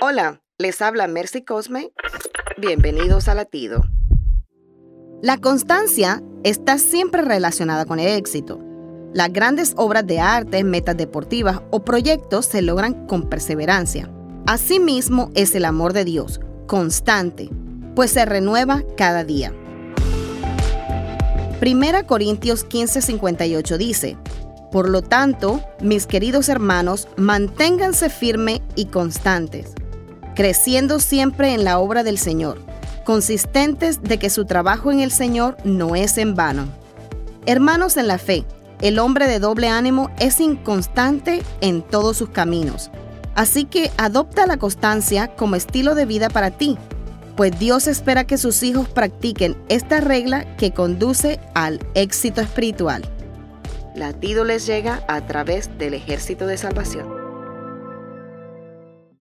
Hola, les habla Mercy Cosme. Bienvenidos a Latido. La constancia está siempre relacionada con el éxito. Las grandes obras de arte, metas deportivas o proyectos se logran con perseverancia. Asimismo es el amor de Dios, constante, pues se renueva cada día. Primera Corintios 15:58 dice, Por lo tanto, mis queridos hermanos, manténganse firmes y constantes creciendo siempre en la obra del Señor, consistentes de que su trabajo en el Señor no es en vano. Hermanos en la fe, el hombre de doble ánimo es inconstante en todos sus caminos. Así que adopta la constancia como estilo de vida para ti, pues Dios espera que sus hijos practiquen esta regla que conduce al éxito espiritual. Latido les llega a través del ejército de salvación.